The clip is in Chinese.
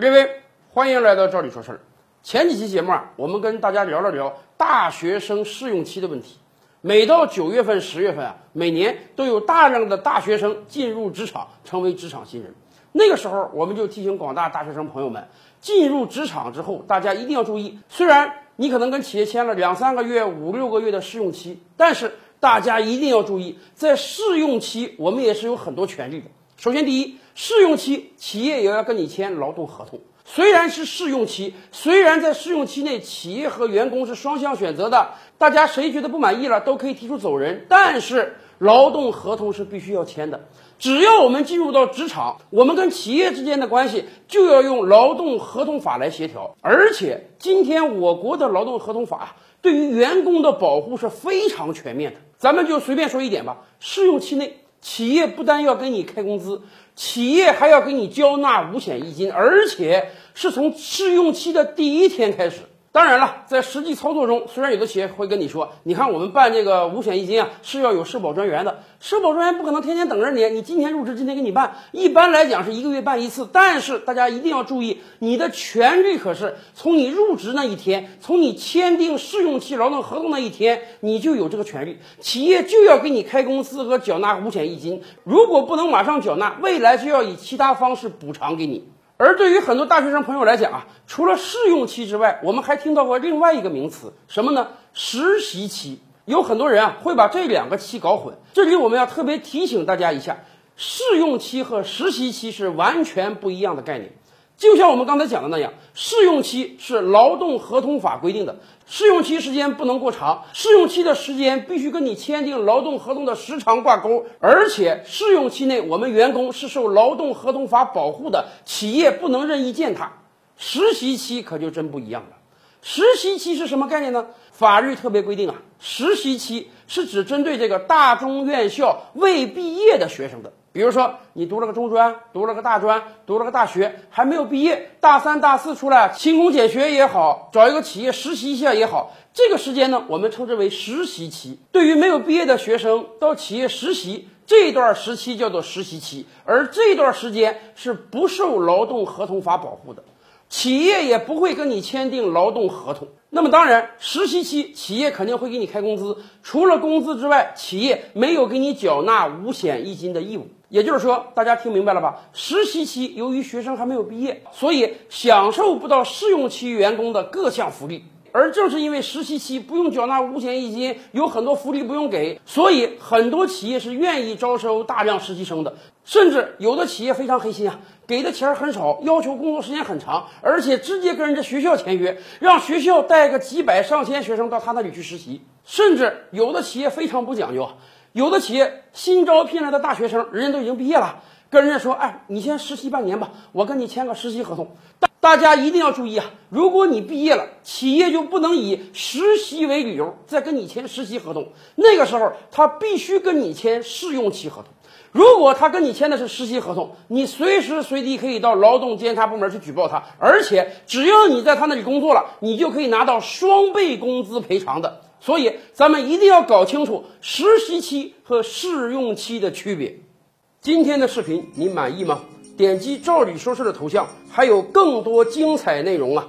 各位，欢迎来到赵理说事儿。前几期节目啊，我们跟大家聊了聊大学生试用期的问题。每到九月份、十月份啊，每年都有大量的大学生进入职场，成为职场新人。那个时候，我们就提醒广大大学生朋友们，进入职场之后，大家一定要注意。虽然你可能跟企业签了两三个月、五六个月的试用期，但是大家一定要注意，在试用期我们也是有很多权利的。首先，第一，试用期企业也要跟你签劳动合同。虽然是试用期，虽然在试用期内企业和员工是双向选择的，大家谁觉得不满意了都可以提出走人，但是劳动合同是必须要签的。只要我们进入到职场，我们跟企业之间的关系就要用劳动合同法来协调。而且，今天我国的劳动合同法对于员工的保护是非常全面的。咱们就随便说一点吧，试用期内。企业不但要给你开工资，企业还要给你交纳五险一金，而且是从试用期的第一天开始。当然了，在实际操作中，虽然有的企业会跟你说，你看我们办这个五险一金啊，是要有社保专员的，社保专员不可能天天等着你，你今天入职今天给你办，一般来讲是一个月办一次。但是大家一定要注意，你的权利可是从你入职那一天，从你签订试用期劳动合同那一天，你就有这个权利，企业就要给你开工资和缴纳五险一金，如果不能马上缴纳，未来就要以其他方式补偿给你。而对于很多大学生朋友来讲啊，除了试用期之外，我们还听到过另外一个名词，什么呢？实习期。有很多人啊会把这两个期搞混，这里我们要特别提醒大家一下，试用期和实习期是完全不一样的概念。就像我们刚才讲的那样，试用期是劳动合同法规定的，试用期时间不能过长，试用期的时间必须跟你签订劳动合同的时长挂钩，而且试用期内我们员工是受劳动合同法保护的，企业不能任意践踏。实习期可就真不一样了，实习期是什么概念呢？法律特别规定啊，实习期是指针对这个大中院校未毕业的学生的。比如说，你读了个中专，读了个大专，读了个大学，还没有毕业，大三、大四出来勤工俭学也好，找一个企业实习一下也好，这个时间呢，我们称之为实习期。对于没有毕业的学生到企业实习这段时期叫做实习期，而这段时间是不受劳动合同法保护的，企业也不会跟你签订劳动合同。那么当然，实习期企业肯定会给你开工资，除了工资之外，企业没有给你缴纳五险一金的义务。也就是说，大家听明白了吧？实习期由于学生还没有毕业，所以享受不到试用期员工的各项福利。而正是因为实习期不用缴纳五险一金，有很多福利不用给，所以很多企业是愿意招收大量实习生的。甚至有的企业非常黑心啊，给的钱很少，要求工作时间很长，而且直接跟人家学校签约，让学校带个几百上千学生到他那里去实习。甚至有的企业非常不讲究啊。有的企业新招聘来的大学生，人家都已经毕业了，跟人家说：“哎，你先实习半年吧，我跟你签个实习合同。”但大家一定要注意啊！如果你毕业了，企业就不能以实习为理由再跟你签实习合同。那个时候，他必须跟你签试用期合同。如果他跟你签的是实习合同，你随时随地可以到劳动监察部门去举报他，而且只要你在他那里工作了，你就可以拿到双倍工资赔偿的。所以，咱们一定要搞清楚实习期和试用期的区别。今天的视频你满意吗？点击“赵理说事”的头像，还有更多精彩内容啊！